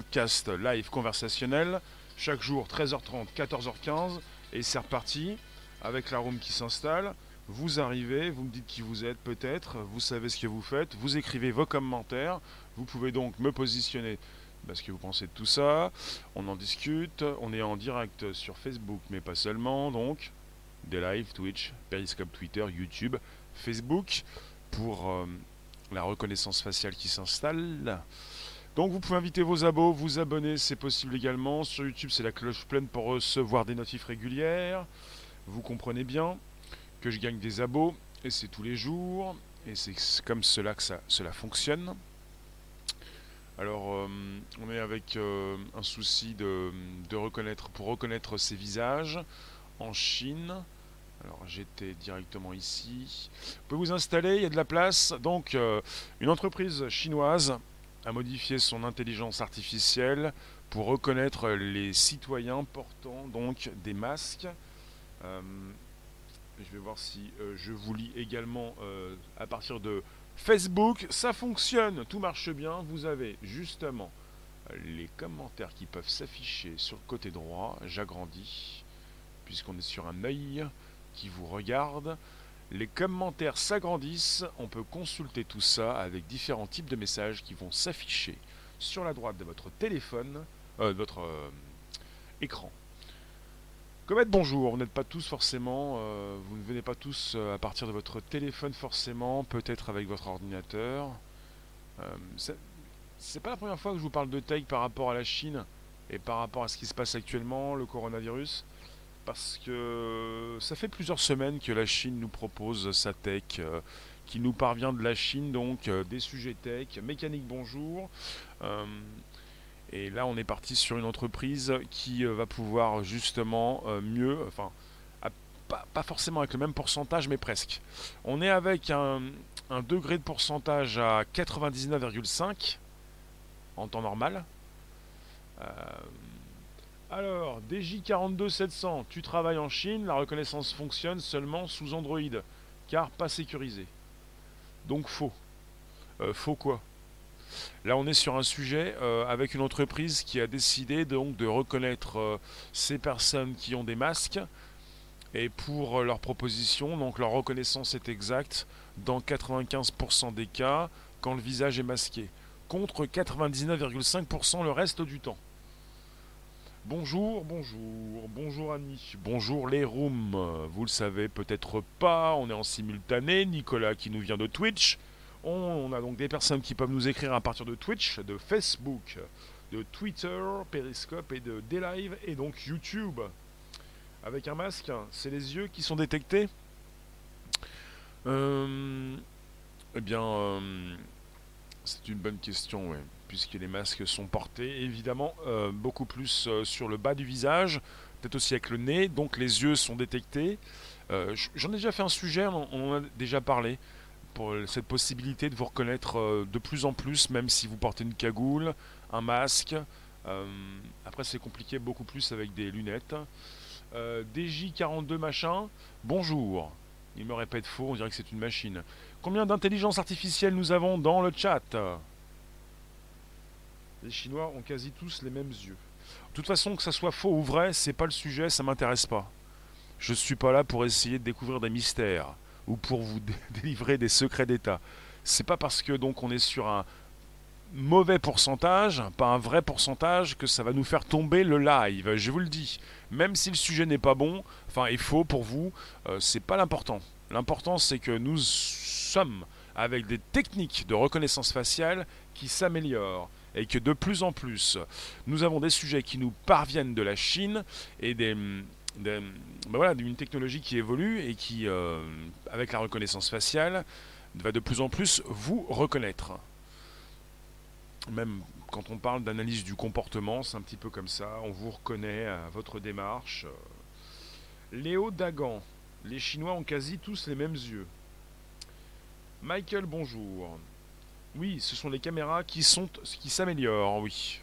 Podcast live conversationnel, chaque jour 13h30, 14h15, et c'est reparti avec la room qui s'installe. Vous arrivez, vous me dites qui vous êtes peut-être, vous savez ce que vous faites, vous écrivez vos commentaires, vous pouvez donc me positionner parce que vous pensez de tout ça, on en discute, on est en direct sur Facebook mais pas seulement donc, des lives, Twitch, Periscope, Twitter, YouTube, Facebook pour euh, la reconnaissance faciale qui s'installe. Donc vous pouvez inviter vos abos, vous abonner, c'est possible également. Sur YouTube, c'est la cloche pleine pour recevoir des notifs régulières. Vous comprenez bien que je gagne des abos, et c'est tous les jours, et c'est comme cela que cela fonctionne. Alors, euh, on est avec euh, un souci pour reconnaître ces visages en Chine. Alors, j'étais directement ici. Vous pouvez vous installer, il y a de la place. Donc, euh, une entreprise chinoise a modifié son intelligence artificielle pour reconnaître les citoyens portant donc des masques. je vais voir si je vous lis également à partir de Facebook, ça fonctionne, tout marche bien. Vous avez justement les commentaires qui peuvent s'afficher sur le côté droit. J'agrandis, puisqu'on est sur un œil qui vous regarde. Les commentaires s'agrandissent. On peut consulter tout ça avec différents types de messages qui vont s'afficher sur la droite de votre téléphone, euh, de votre euh, écran. Comet, bonjour, vous n'êtes pas tous forcément, euh, vous ne venez pas tous euh, à partir de votre téléphone forcément, peut-être avec votre ordinateur. C'est pas la première fois que je vous parle de tech par rapport à la Chine et par rapport à ce qui se passe actuellement, le coronavirus, parce que ça fait plusieurs semaines que la Chine nous propose sa tech, qui nous parvient de la Chine, donc des sujets tech, mécanique bonjour. Et là, on est parti sur une entreprise qui euh, va pouvoir justement euh, mieux, enfin, pas, forcément avec le même pourcentage, mais presque. On est avec un, degré de pourcentage à 99,5 en temps normal. Euh, alors, DJ42700, tu travailles en Chine, la reconnaissance fonctionne seulement sous Android, car pas sécurisé. Donc faux. faux quoi? Là, on est sur un sujet euh, avec une entreprise qui a décidé donc de reconnaître euh, ces personnes qui ont des masques. Et pour euh, leur proposition, donc leur reconnaissance est exacte dans 95% des cas quand le visage est masqué, contre 99,5% le reste du temps. Bonjour, bonjour, bonjour Annie, bonjour les rooms. Vous le savez peut-être pas, on est en simultané. Nicolas qui nous vient de Twitch, on, a donc des personnes qui peuvent nous écrire à partir de Twitch, de Facebook, de Twitter, Periscope et de D-Live et donc YouTube. Avec un masque, c'est les yeux qui sont détectés euh, Eh bien, euh, c'est une bonne question, puisque les masques sont portés évidemment euh, beaucoup plus sur le bas du visage, peut-être aussi avec le nez, donc les yeux sont détectés. J'en ai déjà fait un sujet, on en a déjà parlé pour cette possibilité de vous reconnaître euh, de plus en plus, même si vous portez une cagoule, un masque. Euh, après, c'est compliqué beaucoup plus avec des lunettes. Euh, DJ42 machin, bonjour. Il me répète faux, on dirait que c'est une machine. Combien d'intelligence artificielle nous avons dans le chat? Les Chinois ont quasi tous les mêmes yeux. De toute façon, que ça soit faux ou vrai, c'est pas le sujet, ça m'intéresse pas. Je suis pas là pour essayer de découvrir des mystères ou pour vous délivrer des secrets d'État. C'est pas parce que donc on est sur un mauvais pourcentage, pas un vrai pourcentage, que ça va nous faire tomber le live. Je vous le dis, même si le sujet n'est pas bon, enfin est faux pour vous, euh, c'est pas l'important. L'important c'est que nous sommes avec des techniques de reconnaissance faciale qui s'améliorent et que de plus en plus nous avons des sujets qui nous parviennent de la Chine et des, ben voilà, d'une technologie qui évolue et qui, euh, avec la reconnaissance faciale, va de plus en plus vous reconnaître. Même quand on parle d'analyse du comportement, c'est un petit peu comme ça, on vous reconnaît à votre démarche. Léo Dagan, les Chinois ont quasi tous les mêmes yeux. Michael, bonjour. Oui, ce sont les caméras qui sont qui s'améliorent, oui.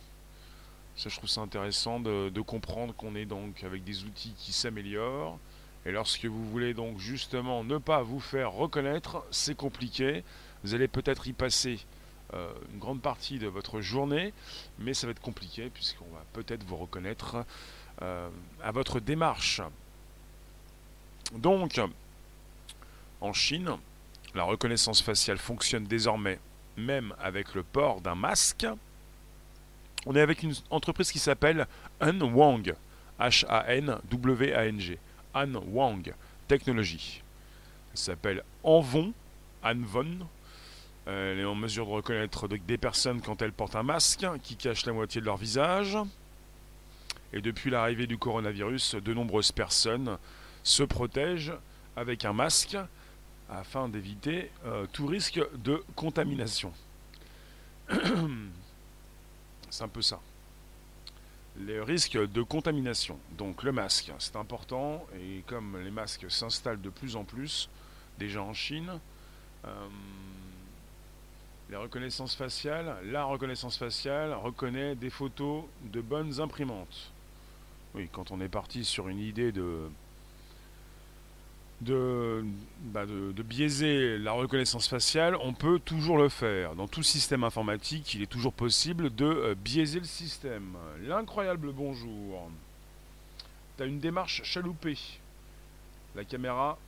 Ça, je trouve ça intéressant de, comprendre qu'on est donc avec des outils qui s'améliorent. Et lorsque vous voulez donc justement ne pas vous faire reconnaître, c'est compliqué. Vous allez peut-être y passer une grande partie de votre journée, mais ça va être compliqué puisqu'on va peut-être vous reconnaître à votre démarche. Donc, en Chine, la reconnaissance faciale fonctionne désormais même avec le port d'un masque. On est avec une entreprise qui s'appelle Han Wang, H-A-N-W-A-N-G, Han Wang Technology. Elle s'appelle Anvon, Anvon. Elle est en mesure de reconnaître des personnes quand elles portent un masque qui cache la moitié de leur visage. Et depuis l'arrivée du coronavirus, de nombreuses personnes se protègent avec un masque afin d'éviter euh, tout risque de contamination. c'est un peu ça. Les risques de contamination. Donc le masque, c'est important. Et comme les masques s'installent de plus en plus, déjà en Chine, euh, les reconnaissances faciales, la reconnaissance faciale reconnaît des photos de bonnes imprimantes. Oui, quand on est parti sur une idée de bah, de, biaiser la reconnaissance faciale, on peut toujours le faire. Dans tout système informatique, il est toujours possible de euh, biaiser le système. L'incroyable bonjour. Tu as une démarche chaloupée. La caméra.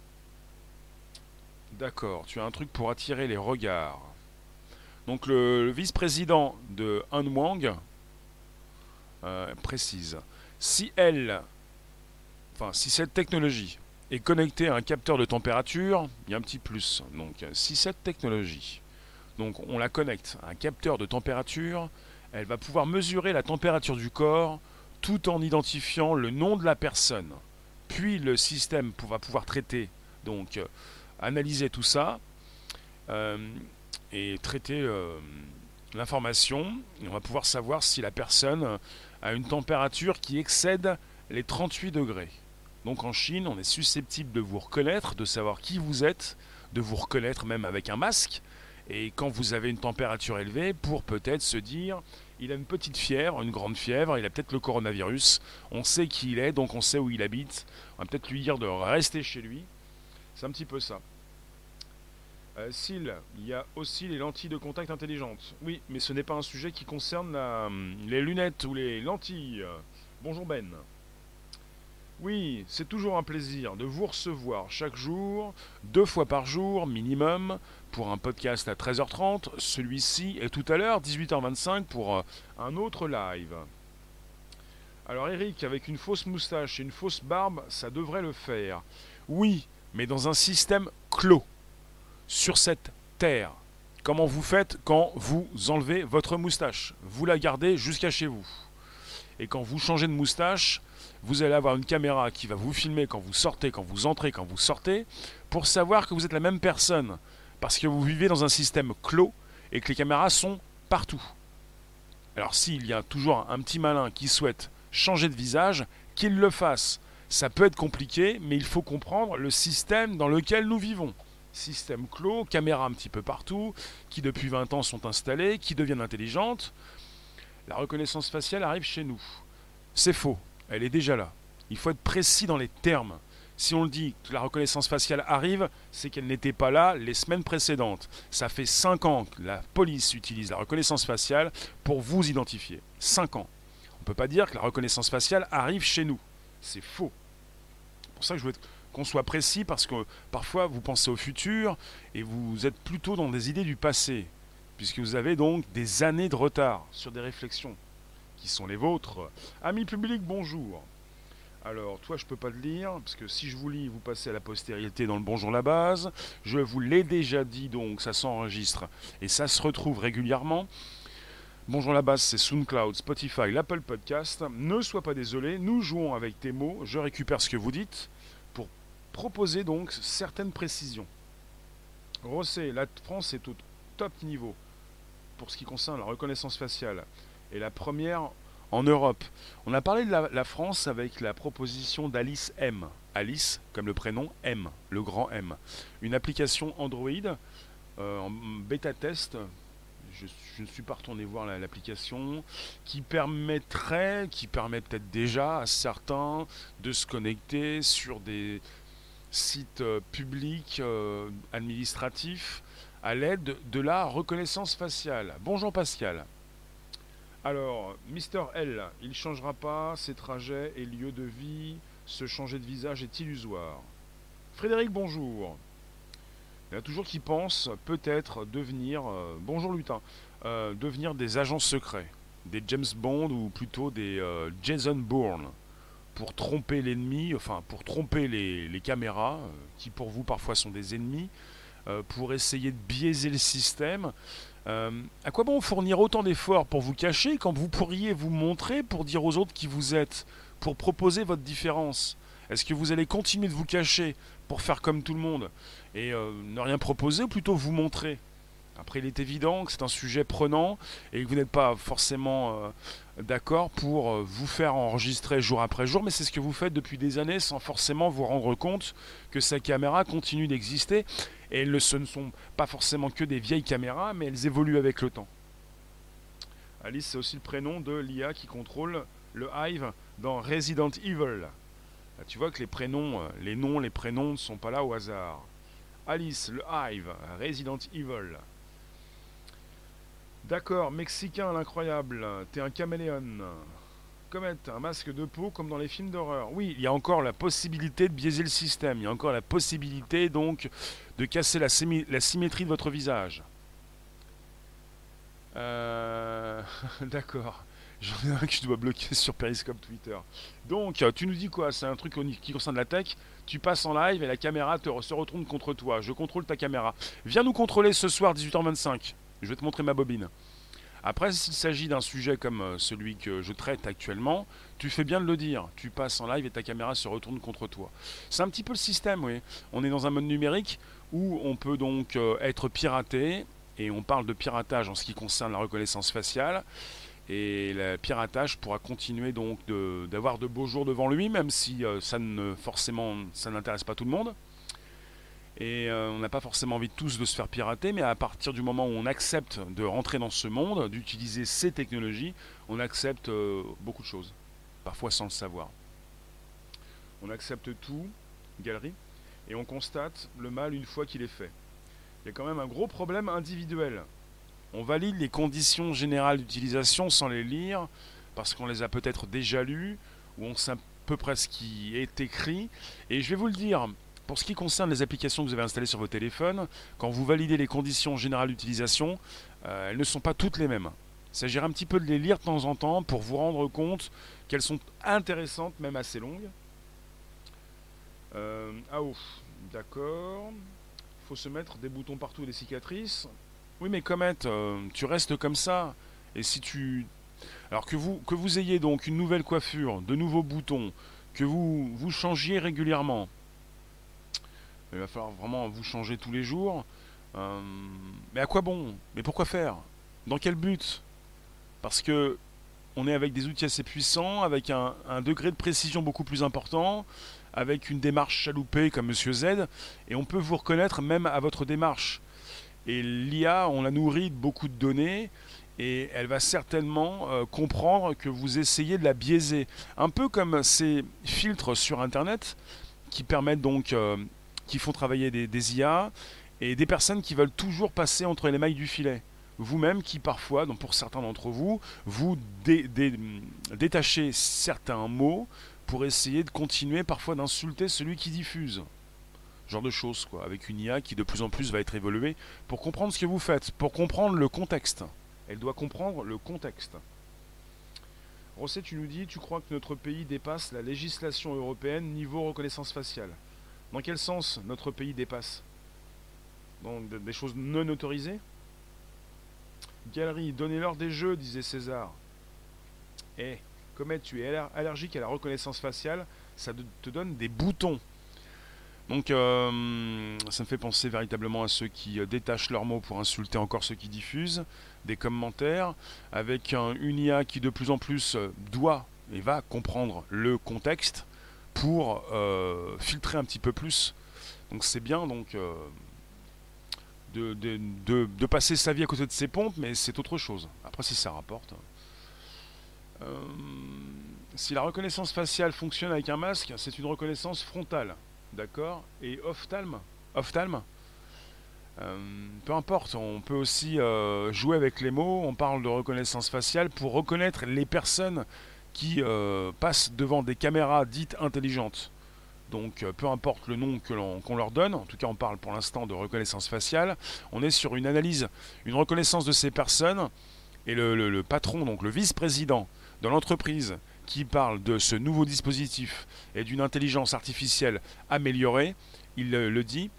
D'accord, tu as un truc pour attirer les regards. Donc le, vice-président de Han Wang euh, précise, si elle, enfin si cette technologie est connecté à un capteur de température, il y a un petit plus. Donc si cette technologie, donc on la connecte à un capteur de température, elle va pouvoir mesurer la température du corps tout en identifiant le nom de la personne. Puis le système va pouvoir traiter, donc euh, analyser tout ça euh, et traiter euh, l'information. On va pouvoir savoir si la personne a une température qui excède les 38 degrés. Donc en Chine, on est susceptible de vous reconnaître, de savoir qui vous êtes, de vous reconnaître même avec un masque. Et quand vous avez une température élevée, pour peut-être se dire, il a une petite fièvre, une grande fièvre, il a peut-être le coronavirus, on sait qui il est, donc on sait où il habite, on va peut-être lui dire de rester chez lui. C'est un petit peu ça. Euh, S'il, il y a aussi les lentilles de contact intelligentes. Oui, mais ce n'est pas un sujet qui concerne les lunettes ou les lentilles. Bonjour Ben. Oui, c'est toujours un plaisir de vous recevoir chaque jour, deux fois par jour minimum, pour un podcast à 13h30, celui-ci, et tout à l'heure, 18h25, pour euh, un autre live. Alors Eric, avec une fausse moustache et une fausse barbe, ça devrait le faire. Oui, mais dans un système clos, sur cette terre. Comment vous faites quand vous enlevez votre moustache? Vous la gardez jusqu'à chez vous. Et quand vous changez de moustache, vous allez avoir une caméra qui va vous filmer quand vous sortez, quand vous entrez, quand vous sortez, pour savoir que vous êtes la même personne. Parce que vous vivez dans un système clos et que les caméras sont partout. Alors s'il y a toujours un petit malin qui souhaite changer de visage, qu'il le fasse. Ça peut être compliqué, mais il faut comprendre le système dans lequel nous vivons. Système clos, caméras un petit peu partout, qui depuis 20 ans sont installées, qui deviennent intelligentes. La reconnaissance faciale arrive chez nous. C'est faux elle est déjà là. Il faut être précis dans les termes. Si on le dit que la reconnaissance faciale arrive, c'est qu'elle n'était pas là les semaines précédentes. Ça fait 5 ans que la police utilise la reconnaissance faciale pour vous identifier. 5 ans. On ne peut pas dire que la reconnaissance faciale arrive chez nous. C'est faux. C'est pour ça que je veux qu'on soit précis parce que parfois vous pensez au futur et vous êtes plutôt dans des idées du passé, puisque vous avez donc des années de retard sur des réflexions qui sont les vôtres. Amis publics, bonjour. Alors, toi, je peux pas te lire, parce que si je vous lis, vous passez à la postérité dans le Bonjour la base. Je vous l'ai déjà dit, donc ça s'enregistre et ça se retrouve régulièrement. Bonjour la base, c'est SoundCloud, Spotify, l'Apple Podcast. Ne sois pas désolé, nous jouons avec tes mots, je récupère ce que vous dites pour proposer donc certaines précisions. Rosset, la France est au top niveau pour ce qui concerne la reconnaissance faciale et la première en Europe. On a parlé de la, France avec la proposition d'Alice M. Alice, comme le prénom M, le grand M. Une application Android euh, en bêta test. Je, ne suis pas retourné voir l'application qui permettrait, qui permet peut-être déjà à certains de se connecter sur des sites euh, publics euh, administratifs à l'aide de la reconnaissance faciale. Bonjour Pascal. Alors, Mister L, il changera pas ses trajets et lieux de vie. Se changer de visage est illusoire. Frédéric, bonjour. Il y en a toujours qui pensent peut-être devenir, euh, bonjour lutin, euh, devenir des agents secrets, des James Bond ou plutôt des euh, Jason Bourne, pour tromper l'ennemi, enfin pour tromper les caméras, qui pour vous parfois sont des ennemis, pour essayer de biaiser le système euh, à quoi bon fournir autant d'efforts pour vous cacher quand vous pourriez vous montrer pour dire aux autres qui vous êtes, pour proposer votre différence? Est-ce que vous allez continuer de vous cacher pour faire comme tout le monde et euh, ne rien proposer plutôt vous montrer? Après, il est évident que c'est un sujet prenant et que vous n'êtes pas forcément euh, d'accord pour vous faire enregistrer jour après jour, mais c'est ce que vous faites depuis des années sans forcément vous rendre compte que sa caméra continue d'exister et ce ne sont pas forcément que des vieilles caméras, mais elles évoluent avec le temps. Alice, c'est aussi le prénom de l'IA qui contrôle le Hive dans Resident Evil. tu vois que les prénoms, euh, les noms, les prénoms ne sont pas là au hasard. Alice, le Hive, Resident Evil. D'accord, Mexicain, l'incroyable, t'es un caméléon. Comet, un masque de peau comme dans les films d'horreur. Oui, il y a encore la possibilité de biaiser le système. Il y a encore la possibilité donc de casser la, la symétrie de votre visage. Euh... D'accord. J'en ai un que je dois bloquer sur Periscope Twitter. Donc, tu nous dis quoi? C'est un truc qui concerne la tech. Tu passes en live et la caméra te, se retourne contre toi. Je contrôle ta caméra. Viens nous contrôler ce soir, 18h25. Je vais te montrer ma bobine. Après, s'il s'agit d'un sujet comme euh, celui que je traite actuellement, tu fais bien de le dire. Tu passes en live et ta caméra se retourne contre toi. C'est un petit peu le système, oui. On est dans un mode numérique où on peut donc euh, être piraté, et on parle de piratage en ce qui concerne la reconnaissance faciale. Et le piratage pourra continuer donc d'avoir de, beaux jours devant lui, même si euh, ça ne forcément ça n'intéresse pas tout le monde. Et euh, on n'a pas forcément envie tous de se faire pirater, mais à partir du moment où on accepte de rentrer dans ce monde, d'utiliser ces technologies, on accepte euh, beaucoup de choses, parfois sans le savoir. On accepte tout, galerie, et on constate le mal une fois qu'il est fait. Il y a quand même un gros problème individuel. On valide les conditions générales d'utilisation sans les lire, parce qu'on les a peut-être déjà lues, ou on sait à peu près ce qui est écrit. Et je vais vous le dire, pour ce qui concerne les applications que vous avez installées sur vos téléphones, quand vous validez les conditions générales d'utilisation, euh, elles ne sont pas toutes les mêmes. Il s'agirait un petit peu de les lire de temps en temps pour vous rendre compte qu'elles sont intéressantes, même assez longues. Euh, ah ouf, d'accord. Il faut se mettre des boutons partout des cicatrices. Oui mais Comet, euh, tu restes comme ça. Et si tu... Alors que vous, que vous ayez donc une nouvelle coiffure, de nouveaux boutons, que vous, vous changiez régulièrement, il va falloir vraiment vous changer tous les jours. Euh, mais à quoi bon? Mais pourquoi faire? Dans quel but? Parce que on est avec des outils assez puissants, avec un, degré de précision beaucoup plus important, avec une démarche chaloupée comme Monsieur Z, et on peut vous reconnaître même à votre démarche. Et l'IA, on la nourrit de beaucoup de données, et elle va certainement euh, comprendre que vous essayez de la biaiser. Un peu comme ces filtres sur Internet qui permettent donc euh, qui font travailler des, IA et des personnes qui veulent toujours passer entre les mailles du filet. Vous-même qui parfois, donc pour certains d'entre vous, vous détachez certains mots pour essayer de continuer parfois d'insulter celui qui diffuse. genre de choses, quoi, avec une IA qui de plus en plus va être évoluée pour comprendre ce que vous faites, pour comprendre le contexte. Elle doit comprendre le contexte. Rosset, tu nous dis, tu crois que notre pays dépasse la législation européenne niveau reconnaissance faciale dans quel sens notre pays dépasse Dans des choses non autorisées Galerie, donnez-leur des jeux, disait César. Eh, Comet, tu es allergique à la reconnaissance faciale, ça te donne des boutons. Donc euh, ça me fait penser véritablement à ceux qui euh, détachent leurs mots pour insulter encore ceux qui diffusent, des commentaires, avec un, une IA qui de plus en plus euh, doit et va comprendre le contexte, pour euh, filtrer un petit peu plus. Donc c'est bien donc euh, de, de, passer sa vie à côté de ses pompes, mais c'est autre chose. Après si ça rapporte. Euh, si la reconnaissance faciale fonctionne avec un masque, c'est une reconnaissance frontale. D'accord Et Ophtalme peu importe, on peut aussi jouer avec les mots, on parle de reconnaissance faciale pour reconnaître les personnes qui passent devant des caméras dites intelligentes. Donc peu importe le nom qu'on leur donne, en tout cas on parle pour l'instant de reconnaissance faciale, on est sur une analyse, une reconnaissance de ces personnes, et le, patron, donc le vice-président de l'entreprise qui parle de ce nouveau dispositif et d'une intelligence artificielle améliorée, il le dit,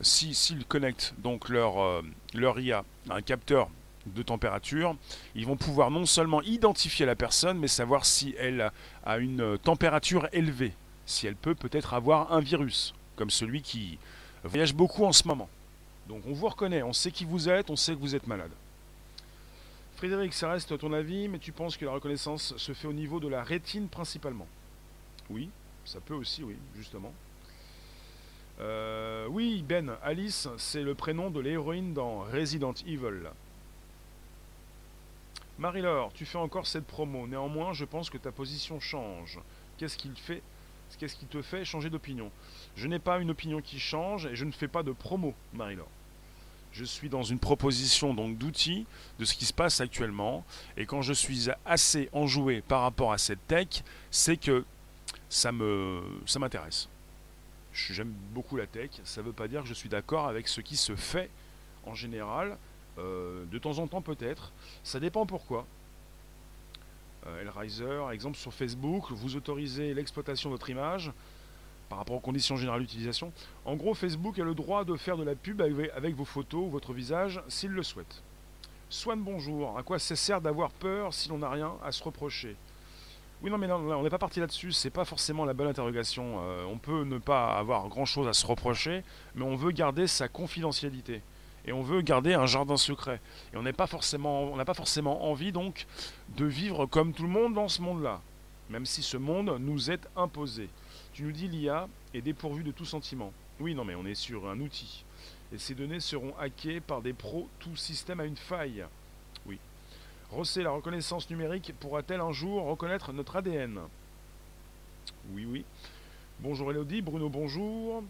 s'ils si, connectent donc leur, euh, leur IA à un capteur de température, ils vont pouvoir non seulement identifier la personne, mais savoir si elle a une température élevée, si elle peut peut-être avoir un virus, comme celui qui voyage beaucoup en ce moment. Donc on vous reconnaît, on sait qui vous êtes, on sait que vous êtes malade. Frédéric, ça reste ton avis, mais tu penses que la reconnaissance se fait au niveau de la rétine principalement? Oui, ça peut aussi, oui, justement. Euh, oui, Ben, Alice, c'est le prénom de l'héroïne dans Resident Evil. Marie-Laure, tu fais encore cette promo. Néanmoins, je pense que ta position change. Qu'est-ce qu'il fait? Qu'est-ce qui te fait changer d'opinion? Je n'ai pas une opinion qui change et je ne fais pas de promo, Marie-Laure je suis dans une proposition donc d'outils de ce qui se passe actuellement. Et quand je suis assez enjoué par rapport à cette tech, c'est que ça me ça m'intéresse. J'aime beaucoup la tech. Ça ne veut pas dire que je suis d'accord avec ce qui se fait en général. Euh, de temps en temps peut-être. Ça dépend pourquoi. Euh, Elriser, exemple sur Facebook, vous autorisez l'exploitation de votre image par rapport aux conditions générales d'utilisation. En gros, Facebook a le droit de faire de la pub avec vos photos ou votre visage s'il le souhaite. Swan, bonjour. À quoi ça sert d'avoir peur si l'on n'a rien à se reprocher? Oui, non, mais on n'est pas parti là-dessus. C'est pas forcément la bonne interrogation. Euh, on peut ne pas avoir grand-chose à se reprocher, mais on veut garder sa confidentialité et on veut garder un jardin secret. Et on n'a pas forcément, pas forcément envie donc de vivre comme tout le monde dans ce monde-là, même si ce monde nous est imposé. Tu nous dis l'IA est dépourvue de tout sentiment. Oui, non, mais on est sur un outil. Et ces données seront hackées par des pros. Tout système a une faille. Oui. Rosset, la reconnaissance numérique pourra-t-elle un jour reconnaître notre ADN Oui, oui. Bonjour Elodie, Bruno, bonjour.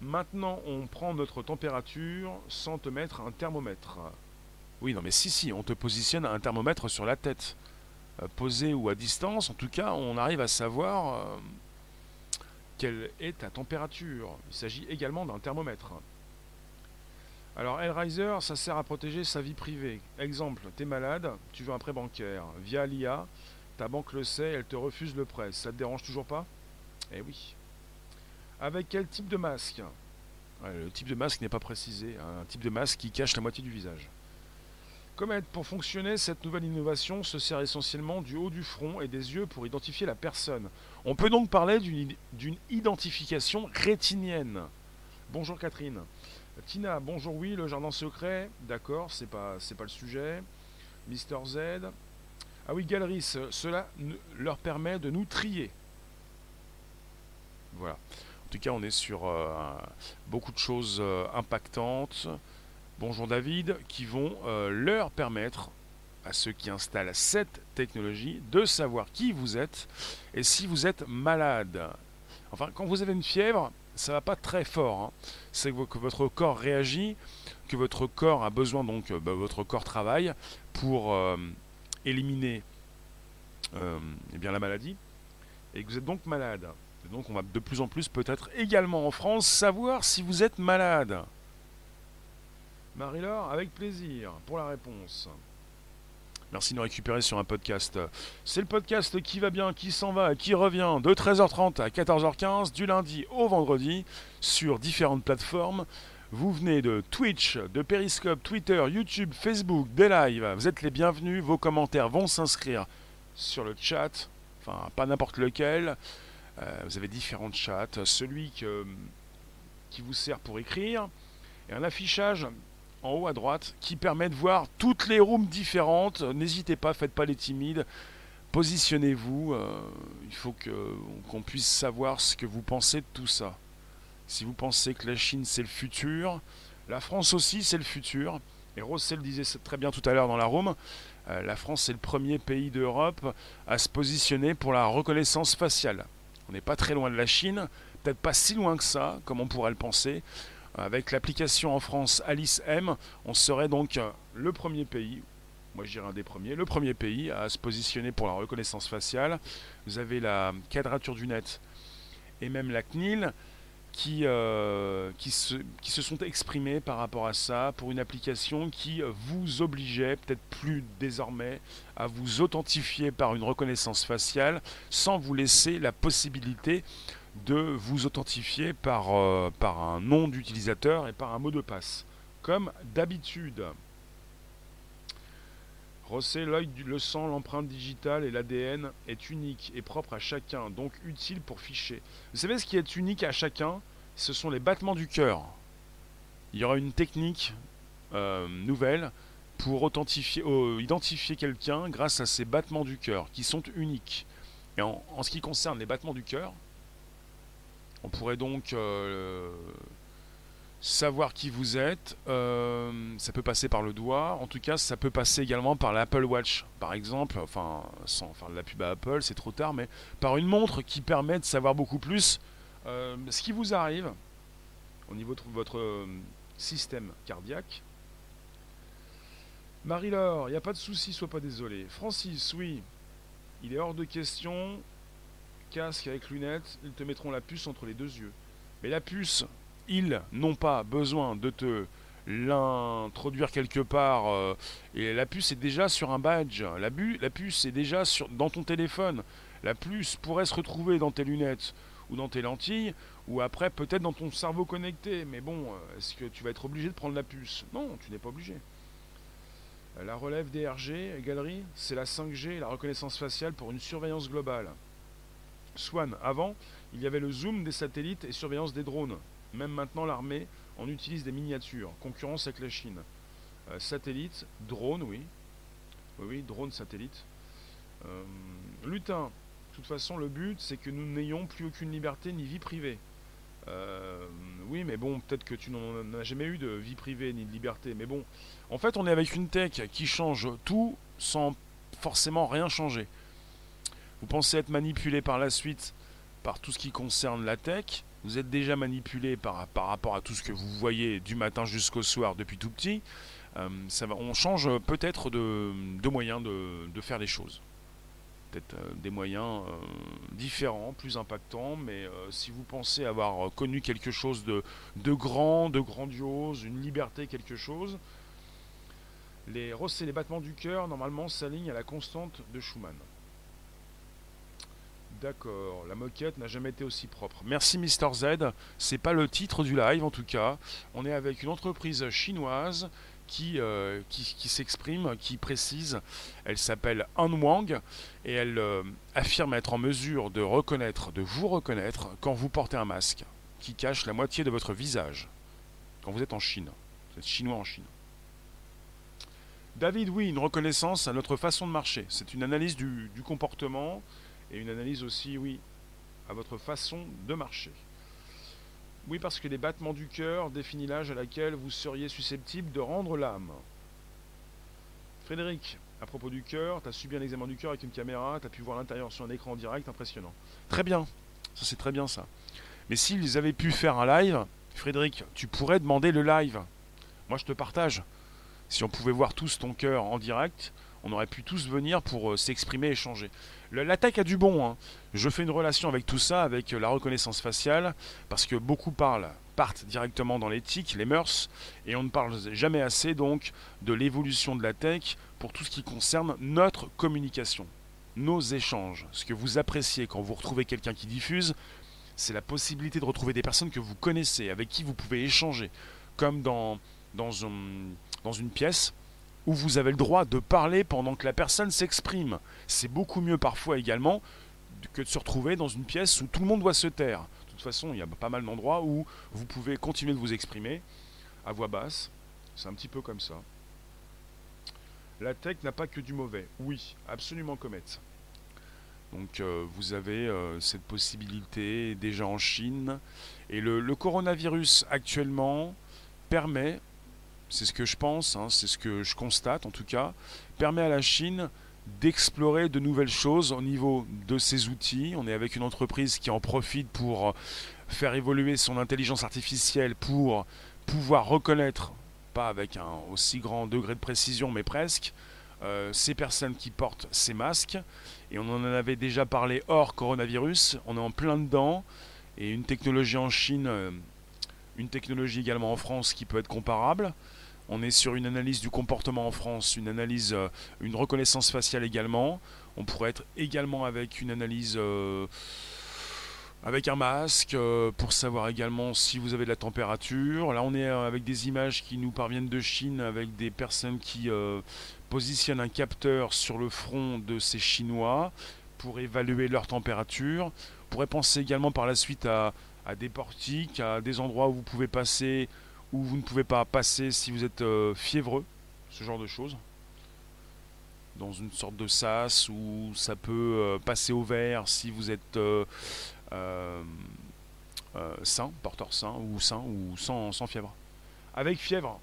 Maintenant, on prend notre température sans te mettre un thermomètre. Oui, non, mais si, si, on te positionne un thermomètre sur la tête. Euh, posé ou à distance, en tout cas, on arrive à savoir euh, quelle est ta température Il s'agit également d'un thermomètre. Alors, Hellraiser, ça sert à protéger sa vie privée. Exemple, tu es malade, tu veux un prêt bancaire. Via l'IA, ta banque le sait, elle te refuse le prêt. Ça te dérange toujours pas? Eh oui. Avec quel type de masque Le type de masque n'est pas précisé. Un type de masque qui cache la moitié du visage. Comet, pour fonctionner, cette nouvelle innovation se sert essentiellement du haut du front et des yeux pour identifier la personne. On peut donc parler d'une identification rétinienne. Bonjour Catherine. Tina, bonjour oui, le jardin secret, d'accord, c'est pas, pas le sujet. Mister Z. Ah oui, Galeries, cela leur permet de nous trier. Voilà. En tout cas, on est sur euh, beaucoup de choses euh, impactantes. Bonjour David, qui vont euh, leur permettre à ceux qui installent cette technologie de savoir qui vous êtes et si vous êtes malade. Enfin, quand vous avez une fièvre, ça va pas très fort. Hein. C'est que votre corps réagit, que votre corps a besoin, donc bah, votre corps travaille pour éliminer eh la maladie et que vous êtes donc malade. Donc on va de plus en plus peut-être également en France savoir si vous êtes malade. Marie-Laure, avec plaisir pour la réponse. Merci de nous récupérer sur un podcast. C'est le podcast qui va bien, qui s'en va, qui revient de 13h30 à 14h15 du lundi au vendredi sur différentes plateformes. Vous venez de Twitch, de Periscope, Twitter, YouTube, Facebook, des lives. Vous êtes les bienvenus. Vos commentaires vont s'inscrire sur le chat. Enfin, pas n'importe lequel. Euh, vous avez différents chats. Celui qui vous sert pour écrire. Et un affichage en haut à droite qui permet de voir toutes les rooms différentes. N'hésitez pas, faites pas les timides. Positionnez-vous. Euh, il faut qu'on puisse savoir ce que vous pensez de tout ça. Si vous pensez que la Chine c'est le futur, la France aussi c'est le futur. Et Rossel disait très bien tout à l'heure dans la room. Euh, la France est le premier pays d'Europe à se positionner pour la reconnaissance faciale. On n'est pas très loin de la Chine, peut-être pas si loin que ça, comme on pourrait le penser. Avec l'application en France Alice M, on serait donc le premier pays, moi je dirais un des premiers, le premier pays à se positionner pour la reconnaissance faciale. Vous avez la quadrature du net et même la CNIL qui, euh, qui, se, qui se sont exprimés par rapport à ça pour une application qui vous obligeait, peut-être plus désormais, à vous authentifier par une reconnaissance faciale sans vous laisser la possibilité de vous authentifier par, euh, par un nom d'utilisateur et par un mot de passe, comme d'habitude. Rosset, l'œil, le sang, l'empreinte digitale et l'ADN est unique et propre à chacun, donc utile pour ficher. Vous savez ce qui est unique à chacun? Ce sont les battements du cœur. Il y aura une technique euh, nouvelle pour authentifier, identifier quelqu'un grâce à ces battements du cœur qui sont uniques. Et en, en ce qui concerne les battements du cœur, on pourrait donc euh, savoir qui vous êtes. Euh, ça peut passer par le doigt. En tout cas, ça peut passer également par l'Apple Watch, par exemple. Enfin, sans faire de la pub à Apple, c'est trop tard, mais par une montre qui permet de savoir beaucoup plus euh, ce qui vous arrive au niveau de votre système cardiaque. Marie-Laure, il n'y a pas de souci, sois pas désolé. Francis, oui, il est hors de question casque avec lunettes, ils te mettront la puce entre les deux yeux. Mais la puce, ils n'ont pas besoin de te l'introduire quelque part. Euh, et la puce est déjà sur un badge. La, puce est déjà sur, dans ton téléphone. La puce pourrait se retrouver dans tes lunettes ou dans tes lentilles, ou après peut-être dans ton cerveau connecté. Mais bon, euh, est-ce que tu vas être obligé de prendre la puce? Non, tu n'es pas obligé. La relève DRG, galerie, c'est la 5G la reconnaissance faciale pour une surveillance globale. Swan. Avant, il y avait le zoom des satellites et surveillance des drones. Même maintenant, l'armée en utilise des miniatures. Concurrence avec la Chine. Euh, satellite, drone, oui. Oui, oui, drone, satellite. Euh, lutin. De toute façon, le but, c'est que nous n'ayons plus aucune liberté ni vie privée. Euh, oui, mais bon, peut-être que tu n'en as jamais eu de vie privée ni de liberté. Mais bon, en fait, on est avec une tech qui change tout sans forcément rien changer. Vous pensez être manipulé par la suite par tout ce qui concerne la tech. Vous êtes déjà manipulé par, par rapport à tout ce que vous voyez du matin jusqu'au soir depuis tout petit. Euh, ça va, on change peut-être de, de moyens de, de, faire les choses. Peut-être euh, des moyens euh, différents, plus impactants, mais si vous pensez avoir connu quelque chose de, de grand, de grandiose, une liberté, quelque chose, les les battements du cœur, normalement, s'alignent à la constante de Schumann. D'accord, la moquette n'a jamais été aussi propre. Merci Mister Z, c'est pas le titre du live en tout cas. On est avec une entreprise chinoise qui, euh, s'exprime, qui précise. Elle s'appelle Han Wang et elle euh, affirme être en mesure de reconnaître, de vous reconnaître quand vous portez un masque qui cache la moitié de votre visage. Quand vous êtes en Chine. Vous êtes chinois en Chine. David, oui, une reconnaissance à notre façon de marcher. C'est une analyse du comportement et une analyse aussi, oui, à votre façon de marcher. Oui, parce que les battements du cœur définissent l'âge à laquelle vous seriez susceptible de rendre l'âme. Frédéric, à propos du cœur, tu as subi un examen du cœur avec une caméra, tu as pu voir l'intérieur sur un écran en direct, impressionnant. Très bien, ça c'est très bien ça. Mais s'ils avaient pu faire un live, Frédéric, tu pourrais demander le live. Moi je te partage. Si on pouvait voir tous ton cœur en direct, on aurait pu tous venir pour euh, s'exprimer, échanger. L'attaque a du bon. Hein. Je fais une relation avec tout ça, avec la reconnaissance faciale, parce que beaucoup parlent, partent directement dans l'éthique, les mœurs, et on ne parle jamais assez donc de l'évolution de la tech pour tout ce qui concerne notre communication, nos échanges. Ce que vous appréciez quand vous retrouvez quelqu'un qui diffuse, c'est la possibilité de retrouver des personnes que vous connaissez, avec qui vous pouvez échanger, comme dans, dans une pièce où vous avez le droit de parler pendant que la personne s'exprime. C'est beaucoup mieux parfois également que de se retrouver dans une pièce où tout le monde doit se taire. De toute façon, il y a pas mal d'endroits où vous pouvez continuer de vous exprimer à voix basse. C'est un petit peu comme ça. La tech n'a pas que du mauvais. Oui, absolument comète. Donc euh, vous avez euh, cette possibilité déjà en Chine. Et le coronavirus actuellement permet c'est ce que je pense, hein, c'est ce que je constate en tout cas, permet à la Chine d'explorer de nouvelles choses au niveau de ses outils. On est avec une entreprise qui en profite pour faire évoluer son intelligence artificielle pour pouvoir reconnaître, pas avec un aussi grand degré de précision, mais presque, euh, ces personnes qui portent ces masques. Et on en avait déjà parlé hors coronavirus, on est en plein dedans, et une technologie en Chine, euh, une technologie également en France qui peut être comparable. On est sur une analyse du comportement en France, une analyse, euh, une reconnaissance faciale également. On pourrait être également avec une analyse avec un masque pour savoir également si vous avez de la température. Là, on est avec des images qui nous parviennent de Chine avec des personnes qui positionne un capteur sur le front de ces Chinois pour évaluer leur température. On pourrait penser également par la suite à, des portiques, à des endroits où vous pouvez passer, où vous ne pouvez pas passer si vous êtes euh, fiévreux, ce genre de choses. Dans une sorte de sas où ça peut euh, passer au vert si vous êtes euh, sain, porteur sain ou sain ou sans, sans fièvre. Avec fièvre,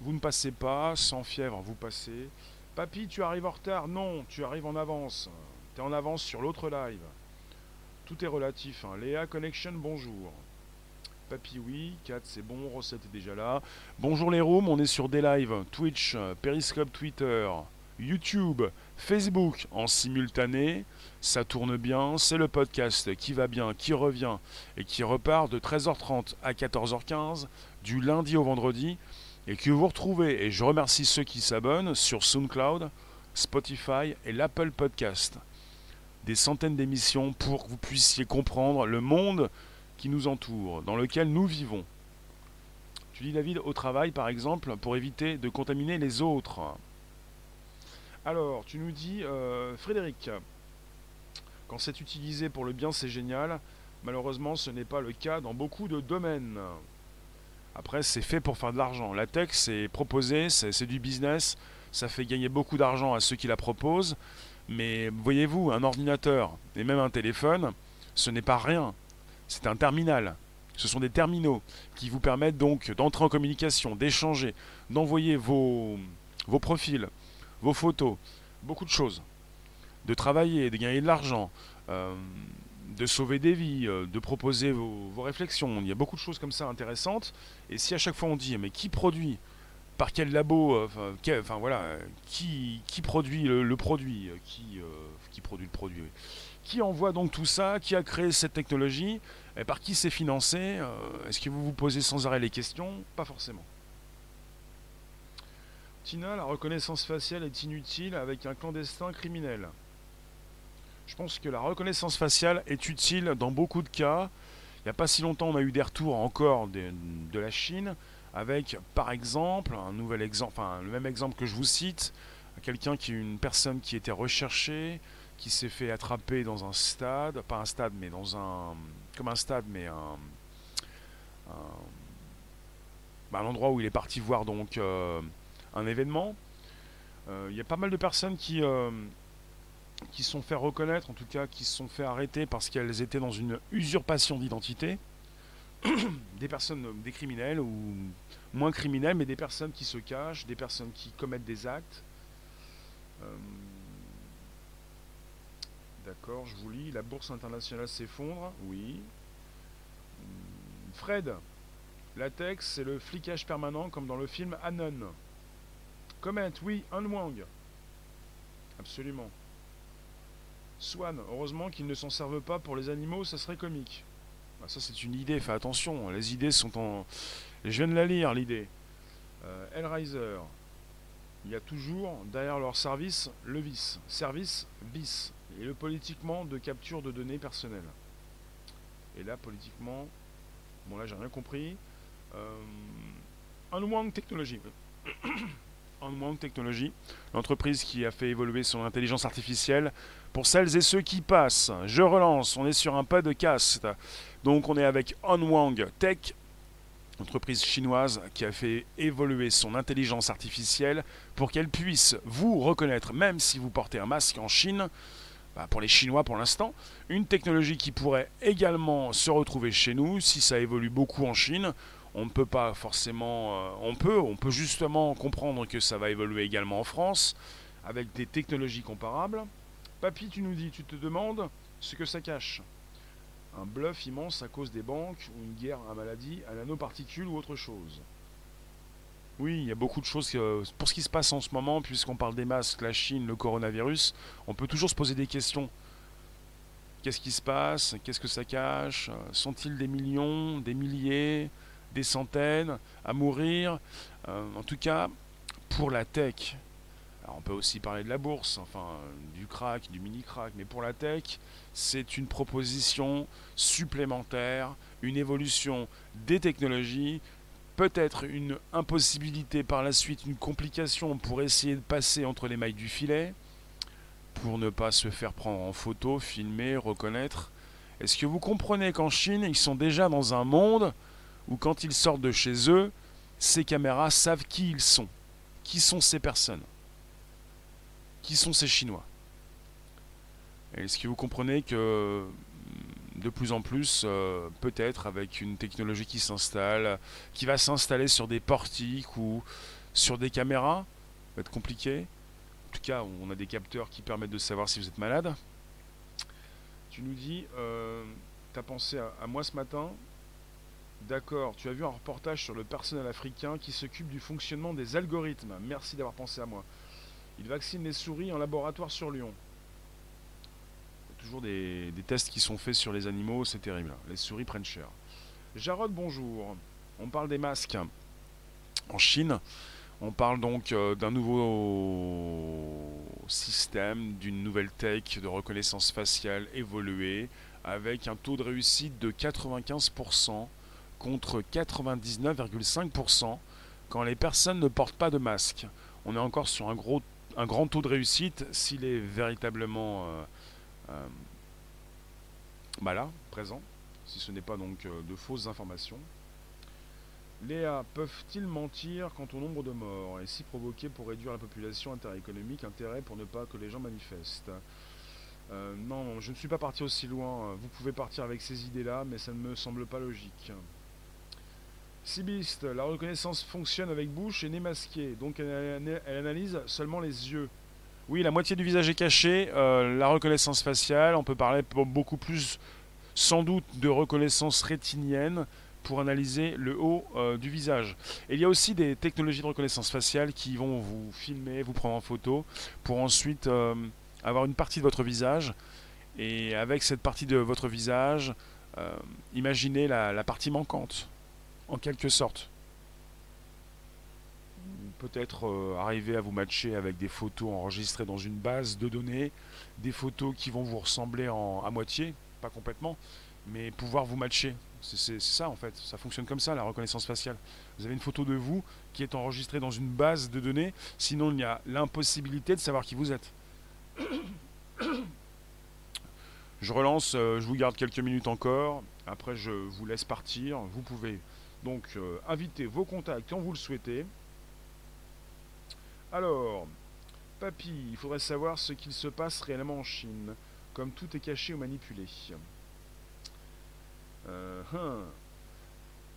vous ne passez pas, sans fièvre, vous passez. Papy, tu arrives en retard Non, tu arrives en avance. Tu es en avance sur l'autre live. Tout est relatif. Hein. Léa Connection, bonjour. Papy, oui. Kat, c'est bon. Recette est déjà là. Bonjour les rooms, on est sur des lives Twitch, Periscope, Twitter, YouTube, Facebook en simultané. Ça tourne bien. C'est le podcast qui va bien, qui revient et qui repart de 13h30 à 14h15 du lundi au vendredi et que vous retrouvez, et je remercie ceux qui s'abonnent, sur SoundCloud, Spotify et l'Apple Podcast. Des centaines d'émissions pour que vous puissiez comprendre le monde qui nous entoure, dans lequel nous vivons. Tu dis David au travail par exemple pour éviter de contaminer les autres. Alors, tu nous dis euh, Frédéric, quand c'est utilisé pour le bien c'est génial, malheureusement ce n'est pas le cas dans beaucoup de domaines. Après, c'est fait pour faire de l'argent. La tech, c'est proposé, c'est du business, ça fait gagner beaucoup d'argent à ceux qui la proposent. Mais voyez-vous, un ordinateur et même un téléphone, ce n'est pas rien. C'est un terminal. Ce sont des terminaux qui vous permettent donc d'entrer en communication, d'échanger, d'envoyer vos, vos profils, vos photos, beaucoup de choses, de travailler, de gagner de l'argent. Euh, de sauver des vies, euh, de proposer vos, réflexions. Il y a beaucoup de choses comme ça intéressantes. Et si à chaque fois on dit, mais qui produit? Par quel labo euh, enfin, voilà, qui, qui produit le, produit qui, qui produit le produit? Qui envoie donc tout ça Qui a créé cette technologie et Par qui c'est financé Est-ce que vous vous posez sans arrêt les questions Pas forcément. Tina, la reconnaissance faciale est inutile avec un clandestin criminel. Je pense que la reconnaissance faciale est utile dans beaucoup de cas. Il n'y a pas si longtemps, on a eu des retours encore de, la Chine avec, par exemple, un nouvel exemple, enfin le même exemple que je vous cite, quelqu'un qui est une personne qui était recherchée, qui s'est fait attraper dans un stade, pas un stade, mais dans un, comme un stade, mais un, bah, un, endroit où il est parti voir donc euh, un événement. Euh, il y a pas mal de personnes qui euh, qui sont fait reconnaître, en tout cas qui se sont fait arrêter parce qu'elles étaient dans une usurpation d'identité. des personnes, des criminels ou moins criminels, mais des personnes qui se cachent, des personnes qui commettent des actes. D'accord, je vous lis. La bourse internationale s'effondre. Oui. Fred, latex, c'est le flicage permanent comme dans le film Anon. Comment oui, Un Wang. Absolument. Swan, heureusement qu'ils ne s'en servent pas pour les animaux, ça serait comique. Ah, ça c'est une idée, fais attention, les idées sont en... Je viens de la lire l'idée. Euh, Hellraiser, il y a toujours derrière leur service le vice. Service bis. Et le politiquement de capture de données personnelles. Et là, politiquement, bon là j'ai rien compris. Euh, Unwang Technology. Unwang Technology, l'entreprise qui a fait évoluer son intelligence artificielle pour celles et ceux qui passent, je relance, on est sur un pas de caste. Donc on est avec Onwang Tech, entreprise chinoise qui a fait évoluer son intelligence artificielle pour qu'elle puisse vous reconnaître, même si vous portez un masque en Chine, bah, pour les Chinois pour l'instant, une technologie qui pourrait également se retrouver chez nous si ça évolue beaucoup en Chine. On ne peut pas forcément, euh, on peut, on peut justement comprendre que ça va évoluer également en France avec des technologies comparables. Papy, tu nous dis, tu te demandes ce que ça cache. Un bluff immense à cause des banques ou une guerre à maladie, à nanoparticules ou autre chose. Oui, il y a beaucoup de choses. que- pour ce qui se passe en ce moment, puisqu'on parle des masques, la Chine, le coronavirus, on peut toujours se poser des questions. Qu'est-ce qui se passe? Qu'est-ce que ça cache? Sont-ils des millions, des milliers, des centaines à mourir? Euh, En tout cas, pour la tech, on peut aussi parler de la bourse, enfin du crack, du mini-crack, mais pour la tech, c'est une proposition supplémentaire, une évolution des technologies, peut-être une impossibilité par la suite, une complication pour essayer de passer entre les mailles du filet, pour ne pas se faire prendre en photo, filmer, reconnaître. Est-ce que vous comprenez qu'en Chine, ils sont déjà dans un monde où quand ils sortent de chez eux, ces caméras savent qui ils sont, qui sont ces personnes, qui sont ces Chinois? Est-ce que vous comprenez que de plus en plus, euh, peut-être avec une technologie qui s'installe, qui va s'installer sur des portiques ou sur des caméras, va être compliqué. En tout cas, on a des capteurs qui permettent de savoir si vous êtes malade. Tu nous dis, euh, t'as pensé à moi ce matin D'accord, tu as vu un reportage sur le personnel africain qui s'occupe du fonctionnement des algorithmes. Merci d'avoir pensé à moi. Il vaccine les souris en laboratoire sur Lyon. Toujours des, tests qui sont faits sur les animaux, c'est terrible. Les souris prennent cher. Jarod, bonjour. On parle des masques en Chine. On parle donc euh, d'un nouveau système, d'une nouvelle tech de reconnaissance faciale évoluée avec un taux de réussite de 95% contre 99,5% quand les personnes ne portent pas de masque. On est encore sur un, gros, un grand taux de réussite s'il est véritablement euh, bah là, présent, si ce n'est pas donc euh, de fausses informations. Léa, peuvent-ils mentir quant au nombre de morts et si provoquer pour réduire la population interéconomique intérêt pour ne pas que les gens manifestent? Euh, Non, je ne suis pas parti aussi loin. Vous pouvez partir avec ces idées-là, mais ça ne me semble pas logique. Sibiste, la reconnaissance fonctionne avec bouche et nez masqué, donc elle analyse seulement les yeux. Oui, la moitié du visage est caché. euh, la reconnaissance faciale, on peut parler beaucoup plus, sans doute, de reconnaissance rétinienne pour analyser le haut euh, du visage. Il y a aussi des technologies de reconnaissance faciale qui vont vous filmer, vous prendre en photo, pour ensuite euh, avoir une partie de votre visage. Et avec cette partie de votre visage, imaginez la, la partie manquante, en quelque sorte. Peut-être euh, arriver à vous matcher avec des photos enregistrées dans une base de données, des photos qui vont vous ressembler en, à moitié, pas complètement, mais pouvoir vous matcher. C'est ça en fait, ça fonctionne comme ça la reconnaissance faciale. Vous avez une photo de vous qui est enregistrée dans une base de données, sinon il y a l'impossibilité de savoir qui vous êtes. Je relance, euh, je vous garde quelques minutes encore, après je vous laisse partir. Vous pouvez donc euh, inviter vos contacts quand vous le souhaitez. Alors, papy, il faudrait savoir ce qu'il se passe réellement en Chine, comme tout est caché ou manipulé. Euh, hein.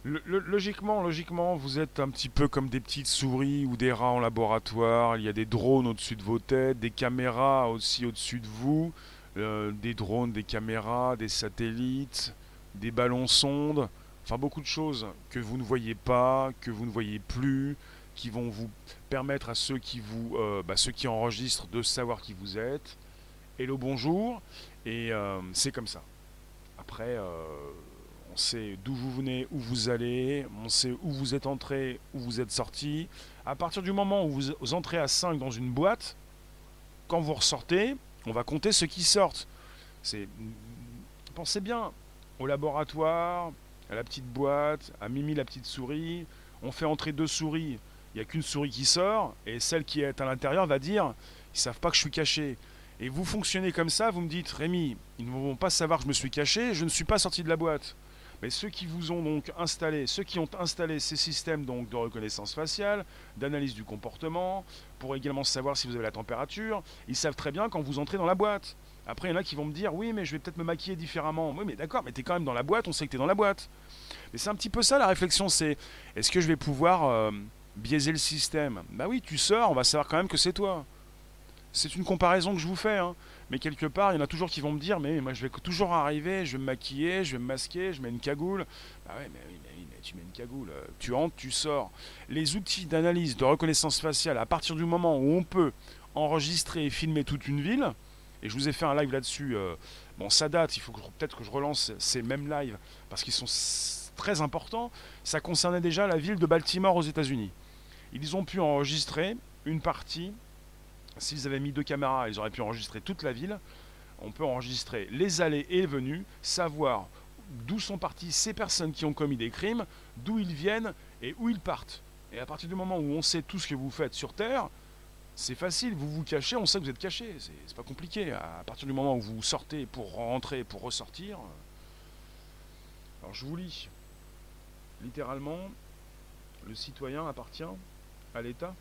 Logiquement, logiquement, vous êtes un petit peu comme des petites souris ou des rats en laboratoire. Il y a des drones au-dessus de vos têtes, des caméras aussi au-dessus de vous, euh, des drones, des caméras, des satellites, des ballons sondes, enfin beaucoup de choses que vous ne voyez pas, que vous ne voyez plus, qui vont vous permettre à ceux qui vous, euh, bah, ceux qui enregistrent de savoir qui vous êtes. Hello, bonjour, et euh, c'est comme ça. Après, euh, on sait d'où vous venez, où vous allez, on sait où vous êtes entré, où vous êtes sorti. À partir du moment où vous, entrez à 5 dans une boîte, quand vous ressortez, on va compter ceux qui sortent. C'est pensez bien au laboratoire, à la petite boîte, à Mimi la petite souris. On fait entrer deux souris, il n'y a qu'une souris qui sort, et celle qui est à l'intérieur va dire ils savent pas que je suis caché. Et vous fonctionnez comme ça, vous me dites Rémi, ils ne vont pas savoir que je me suis caché, je ne suis pas sorti de la boîte. Mais ceux qui vous ont donc installé, ceux qui ont installé ces systèmes de reconnaissance faciale, d'analyse du comportement, pour également savoir si vous avez la température, ils savent très bien quand vous entrez dans la boîte. Après, il y en a qui vont me dire oui, mais je vais peut-être me maquiller différemment. Oui, mais d'accord, mais t'es quand même dans la boîte, on sait que t'es dans la boîte. Mais c'est un petit peu ça la réflexion, c'est est-ce que je vais pouvoir euh, biaiser le système Bah oui, tu sors, on va savoir quand même que c'est toi. C'est une comparaison que je vous fais, hein. Mais quelque part, il y en a toujours qui vont me dire Mais moi, je vais toujours arriver, je vais me maquiller, je vais me masquer, je mets une cagoule. Bah ouais, mais, tu mets une cagoule. Euh, tu entres, tu sors. Les outils d'analyse, de reconnaissance faciale, à partir du moment où on peut enregistrer et filmer toute une ville, et je vous ai fait un live là-dessus. Euh, bon, ça date, il faut peut-être que je relance ces mêmes lives parce qu'ils sont très importants. Ça concernait déjà la ville de Baltimore aux États-Unis. Ils ont pu enregistrer une partie. S'ils avaient mis deux caméras, ils auraient pu enregistrer toute la ville. On peut enregistrer les allées et les venues, savoir d'où sont parties ces personnes qui ont commis des crimes, d'où ils viennent et où ils partent. Et à partir du moment où on sait tout ce que vous faites sur Terre, c'est facile, vous vous cachez, on sait que vous êtes caché, c'est pas compliqué. À partir du moment où vous sortez pour rentrer, pour ressortir. Euh, alors je vous lis. Littéralement, le citoyen appartient à l'État.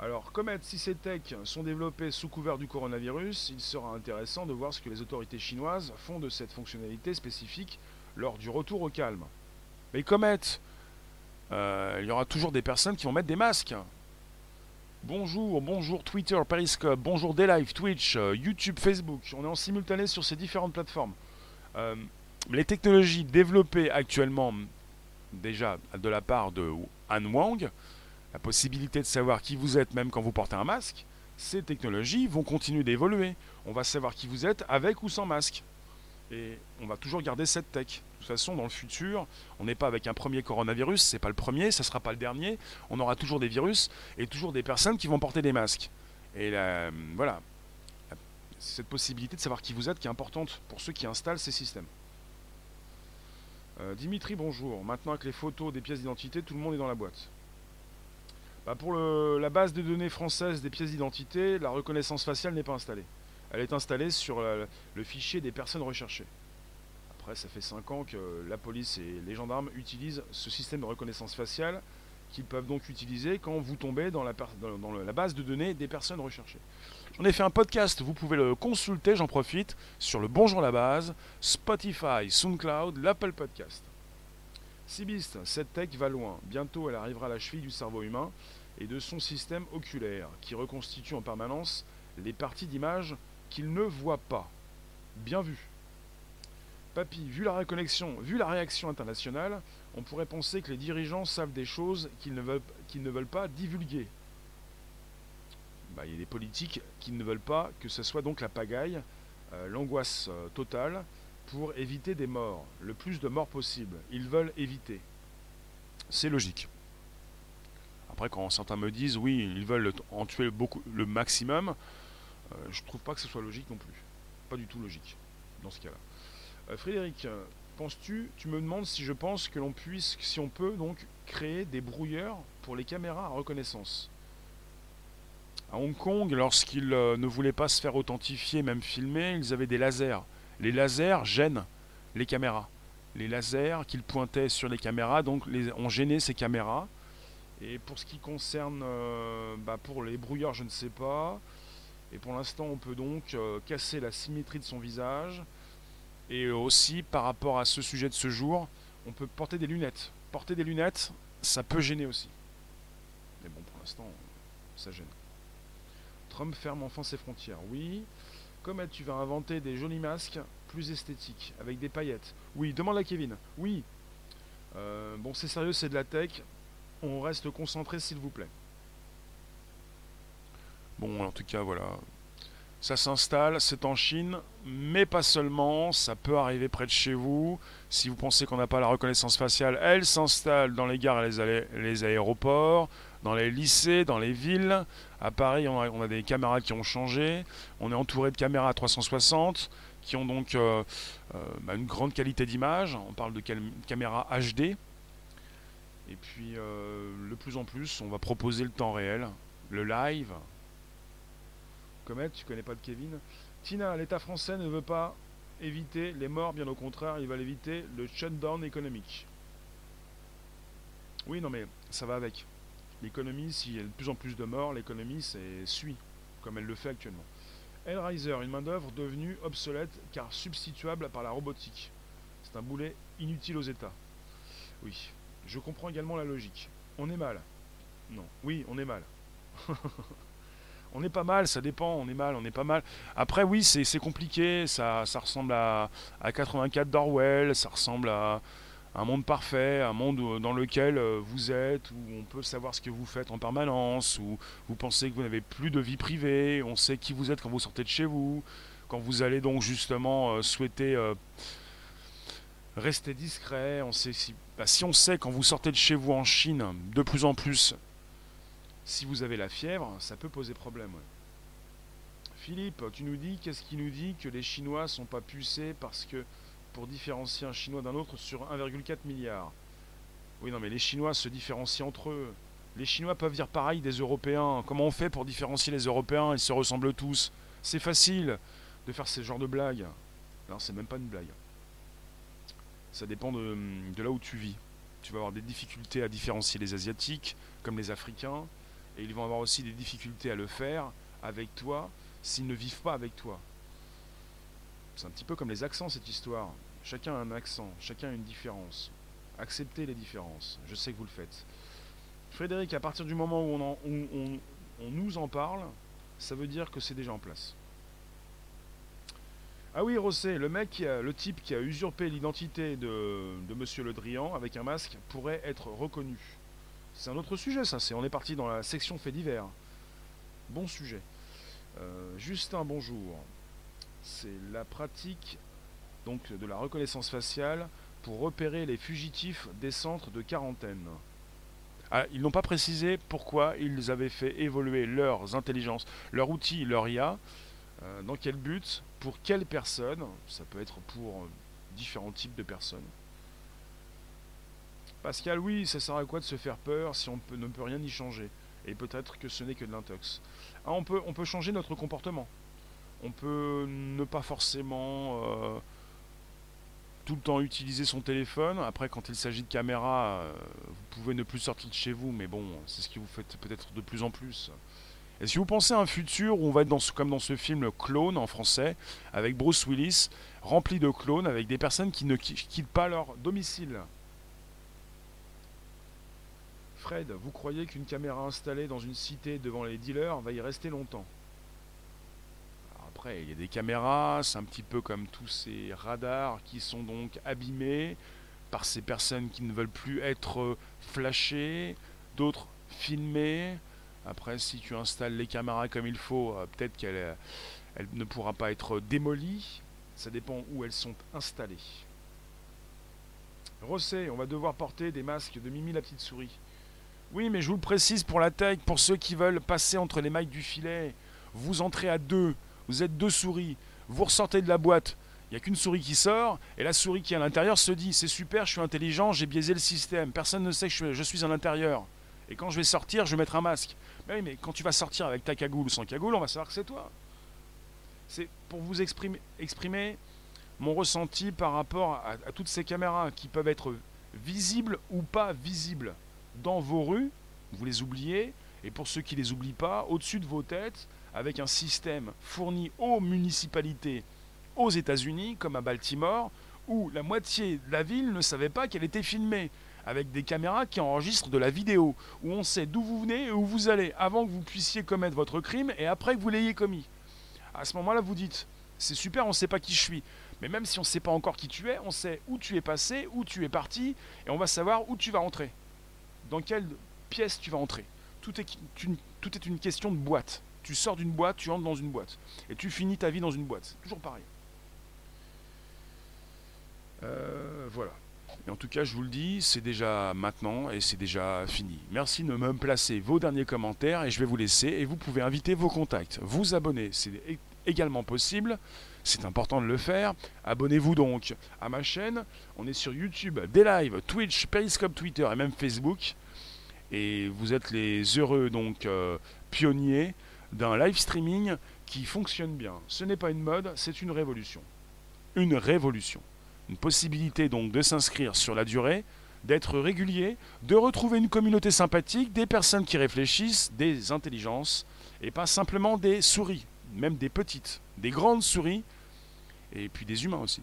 Alors, Comet, si ces techs sont développés sous couvert du coronavirus, il sera intéressant de voir ce que les autorités chinoises font de cette fonctionnalité spécifique lors du retour au calme. Mais Comet, euh, il y aura toujours des personnes qui vont mettre des masques. Bonjour, bonjour Twitter, Periscope, bonjour Daylife, Twitch, euh, YouTube, Facebook. On est en simultané sur ces différentes plateformes. Euh, les technologies développées actuellement, déjà de la part de Han Wang, la possibilité de savoir qui vous êtes même quand vous portez un masque, ces technologies vont continuer d'évoluer. On va savoir qui vous êtes avec ou sans masque. Et on va toujours garder cette tech. De toute façon, dans le futur, on n'est pas avec un premier coronavirus, c'est pas le premier, ça sera pas le dernier. On aura toujours des virus et toujours des personnes qui vont porter des masques. Et voilà, cette possibilité de savoir qui vous êtes qui est importante pour ceux qui installent ces systèmes. Euh, Dimitri, bonjour. Maintenant, avec les photos des pièces d'identité, tout le monde est dans la boîte. Bah, pour la base de données française des pièces d'identité, la reconnaissance faciale n'est pas installée. Elle est installée sur le fichier des personnes recherchées. Après, ça fait 5 ans que la police et les gendarmes utilisent ce système de reconnaissance faciale qu'ils peuvent donc utiliser quand vous tombez dans la, dans la base de données des personnes recherchées. J'en ai fait un podcast, vous pouvez le consulter, j'en profite, sur le Bonjour la base, Spotify, SoundCloud, l'Apple Podcast. Sibist, cette tech va loin. Bientôt, elle arrivera à la cheville du cerveau humain et de son système oculaire, qui reconstitue en permanence les parties d'image qu'il ne voit pas. Bien vu. Papy, vu la réconnexion, vu la réaction internationale, on pourrait penser que les dirigeants savent des choses qu'ils ne veulent pas divulguer. Bah, il y a des politiques qui ne veulent pas que ce soit donc la pagaille, euh, l'angoisse euh, totale, pour éviter des morts, le plus de morts possible. Ils veulent éviter. C'est logique. Après, quand certains me disent oui, ils veulent en tuer beaucoup, le maximum, je euh, je trouve pas que ce soit logique non plus. Pas du tout logique dans ce cas-là. Frédéric, penses-tu, tu me demandes si je pense que l'on puisse, si on peut donc créer des brouilleurs pour les caméras à reconnaissance? À Hong Kong, lorsqu'ils euh, ne voulaient pas se faire authentifier, même filmer, ils avaient des lasers. Les lasers gênent les caméras. Les lasers qu'ils pointaient sur les caméras donc les, ont gêné ces caméras. Et pour ce qui concerne, bah, pour les brouilleurs, je ne sais pas. Et pour l'instant, on peut donc euh, casser la symétrie de son visage. Et aussi, par rapport à ce sujet de ce jour, on peut porter des lunettes. Porter des lunettes, ça peut gêner aussi. Mais bon, pour l'instant, ça gêne. Trump ferme enfin ses frontières. Oui. Comment tu vas inventer des jolis masques plus esthétiques, avec des paillettes Oui, demande à Kevin. Oui. Euh, bon, c'est sérieux, c'est de la tech. On reste concentré, s'il vous plaît. Bon, en tout cas, voilà. Ça s'installe, c'est en Chine, mais pas seulement, ça peut arriver près de chez vous. Si vous pensez qu'on n'a pas la reconnaissance faciale, elle s'installe dans les gares et les, aéroports, dans les lycées, dans les villes. À Paris, on a, des caméras qui ont changé. On est entouré de caméras à 360 qui ont donc euh, euh, bah, une grande qualité d'image. On parle de caméras HD. Et puis, euh, de plus en plus, on va proposer le temps réel, le live, Comet, tu connais pas de Kevin? Tina, l'État français ne veut pas éviter les morts, bien au contraire, il va éviter le shutdown économique. Oui, non, mais ça va avec. L'économie, s'il y a de plus en plus de morts, l'économie suit, comme elle le fait actuellement. Hellraiser, une main-d'œuvre devenue obsolète car substituable par la robotique. C'est un boulet inutile aux États. Oui, je comprends également la logique. On est mal. Non, oui, on est mal. On est pas mal, ça dépend, on est mal, on est pas mal. Après, oui, c'est compliqué, ça, ça ressemble à, à 84 d'Orwell, ça ressemble à un monde parfait, un monde dans lequel euh, vous êtes, où on peut savoir ce que vous faites en permanence, où vous pensez que vous n'avez plus de vie privée, on sait qui vous êtes quand vous sortez de chez vous, quand vous allez donc justement euh, souhaiter euh, rester discret, on sait si, bah, si on sait quand vous sortez de chez vous en Chine, de plus en plus, si vous avez la fièvre, ça peut poser problème. Philippe, tu nous dis, qu'est-ce qui nous dit que les Chinois sont pas pucés parce que pour différencier un Chinois d'un autre sur 1,4 milliard Oui, non, mais les Chinois se différencient entre eux. Les Chinois peuvent dire pareil des Européens. Comment on fait pour différencier les Européens? Ils se ressemblent tous. C'est facile de faire ce genre de blagues. Non, c'est même pas une blague. Ça dépend de, de là où tu vis. Tu vas avoir des difficultés à différencier les Asiatiques comme les Africains. Et ils vont avoir aussi des difficultés à le faire avec toi s'ils ne vivent pas avec toi. C'est un petit peu comme les accents cette histoire. Chacun a un accent, chacun a une différence. Acceptez les différences. Je sais que vous le faites. Frédéric, à partir du moment où on, nous en parle, ça veut dire que c'est déjà en place. Ah oui, Rossé, le mec, le type qui a usurpé l'identité de, de Monsieur Le Drian avec un masque pourrait être reconnu. C'est un autre sujet, ça. C'est, on est parti dans la section fait divers. Bon sujet. Euh, Justin, bonjour. C'est la pratique donc de la reconnaissance faciale pour repérer les fugitifs des centres de quarantaine. Ah, ils n'ont pas précisé pourquoi ils avaient fait évoluer leurs intelligences, leur outil, leur IA, euh, dans quel but, pour quelle personne, ça peut être pour euh, différents types de personnes. Pascal, oui, ça sert à quoi de se faire peur si on ne peut rien y changer? Et peut-être que ce n'est que de l'intox. Ah, on, peut, on peut changer notre comportement. On peut ne pas forcément euh, tout le temps utiliser son téléphone. Après, quand il s'agit de caméra, vous pouvez ne plus sortir de chez vous, mais bon, c'est ce que vous faites peut-être de plus en plus. Est-ce que vous pensez à un futur où on va être dans comme dans ce film Clone en français, avec Bruce Willis, rempli de clones, avec des personnes qui ne quittent pas leur domicile Fred, vous croyez qu'une caméra installée dans une cité devant les dealers va y rester longtemps? Après, il y a des caméras, c'est un petit peu comme tous ces radars qui sont donc abîmés par ces personnes qui ne veulent plus être flashées, d'autres filmées. Après, si tu installes les caméras comme il faut, euh, peut-être qu'elle euh, ne pourra pas être démolie. Ça dépend où elles sont installées. Rosset, on va devoir porter des masques de Mimi la petite souris. Oui, mais je vous le précise pour la tech, pour ceux qui veulent passer entre les mailles du filet. Vous entrez à deux, vous êtes deux souris, vous ressortez de la boîte, il n'y a qu'une souris qui sort, et la souris qui est à l'intérieur se dit C'est super, je suis intelligent, j'ai biaisé le système, personne ne sait que je suis à l'intérieur. Et quand je vais sortir, je vais mettre un masque. Mais oui, mais quand tu vas sortir avec ta cagoule ou sans cagoule, on va savoir que c'est toi. C'est pour vous exprimer, mon ressenti par rapport à, à, toutes ces caméras qui peuvent être visibles ou pas visibles dans vos rues, vous les oubliez, et pour ceux qui les oublient pas, au-dessus de vos têtes, avec un système fourni aux municipalités aux États-Unis, comme à Baltimore, où la moitié de la ville ne savait pas qu'elle était filmée avec des caméras qui enregistrent de la vidéo, où on sait d'où vous venez et où vous allez, avant que vous puissiez commettre votre crime et après que vous l'ayez commis. À ce moment-là, vous dites, c'est super, on ne sait pas qui je suis. Mais même si on ne sait pas encore qui tu es, on sait où tu es passé, où tu es parti, et on va savoir où tu vas entrer. Dans quelle pièce tu vas entrer. Tout est une, tout est une question de boîte. Tu sors d'une boîte, tu entres dans une boîte. Et tu finis ta vie dans une boîte. C'est toujours pareil. Euh, voilà. Et en tout cas, je vous le dis, c'est déjà maintenant et c'est déjà fini. Merci de me placer vos derniers commentaires et je vais vous laisser et vous pouvez inviter vos contacts. Vous abonner, c'est également possible. C'est important de le faire. Abonnez-vous donc à ma chaîne. On est sur YouTube, des lives, Twitch, Periscope, Twitter et même Facebook. Et vous êtes les heureux donc euh, pionniers d'un live streaming qui fonctionne bien. Ce n'est pas une mode, c'est une révolution. Une révolution une possibilité donc de s'inscrire sur la durée, d'être régulier, de retrouver une communauté sympathique, des personnes qui réfléchissent, des intelligences, et pas simplement des souris, même des petites, des grandes souris, et puis des humains aussi.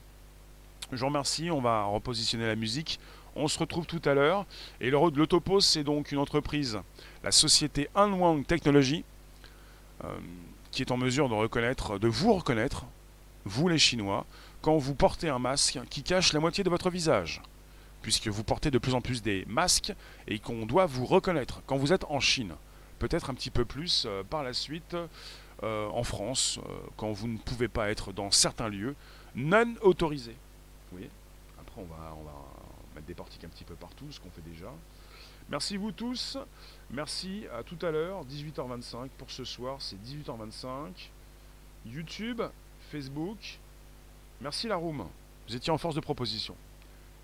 Je vous remercie, on va repositionner la musique. On se retrouve tout à l'heure. Et le c'est donc une entreprise, la société Unwang Technology, qui est en mesure de reconnaître, de vous reconnaître, vous les Chinois, quand vous portez un masque qui cache la moitié de votre visage puisque vous portez de plus en plus des masques et qu'on doit vous reconnaître quand vous êtes en Chine. Peut-être un petit peu plus euh, par la suite euh, en France, euh, quand vous ne pouvez pas être dans certains lieux non autorisés. Oui. Après, on va, on va mettre des portiques un petit peu partout, ce qu'on fait déjà. Merci vous tous. Merci à tout à l'heure, 18h25 pour ce soir, c'est 18h25. YouTube, Facebook. Merci la room. Vous étiez en force de proposition.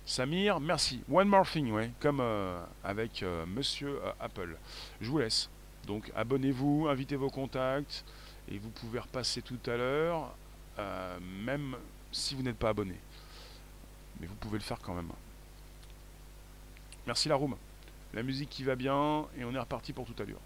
Samir, merci. One more thing, ouais, comme euh, avec euh, Monsieur euh, Apple. Je vous laisse. Donc abonnez-vous, invitez vos contacts et vous pouvez repasser tout à l'heure, même si vous n'êtes pas abonné. Mais vous pouvez le faire quand même. Merci la room. La musique qui va bien et on est reparti pour tout à l'heure.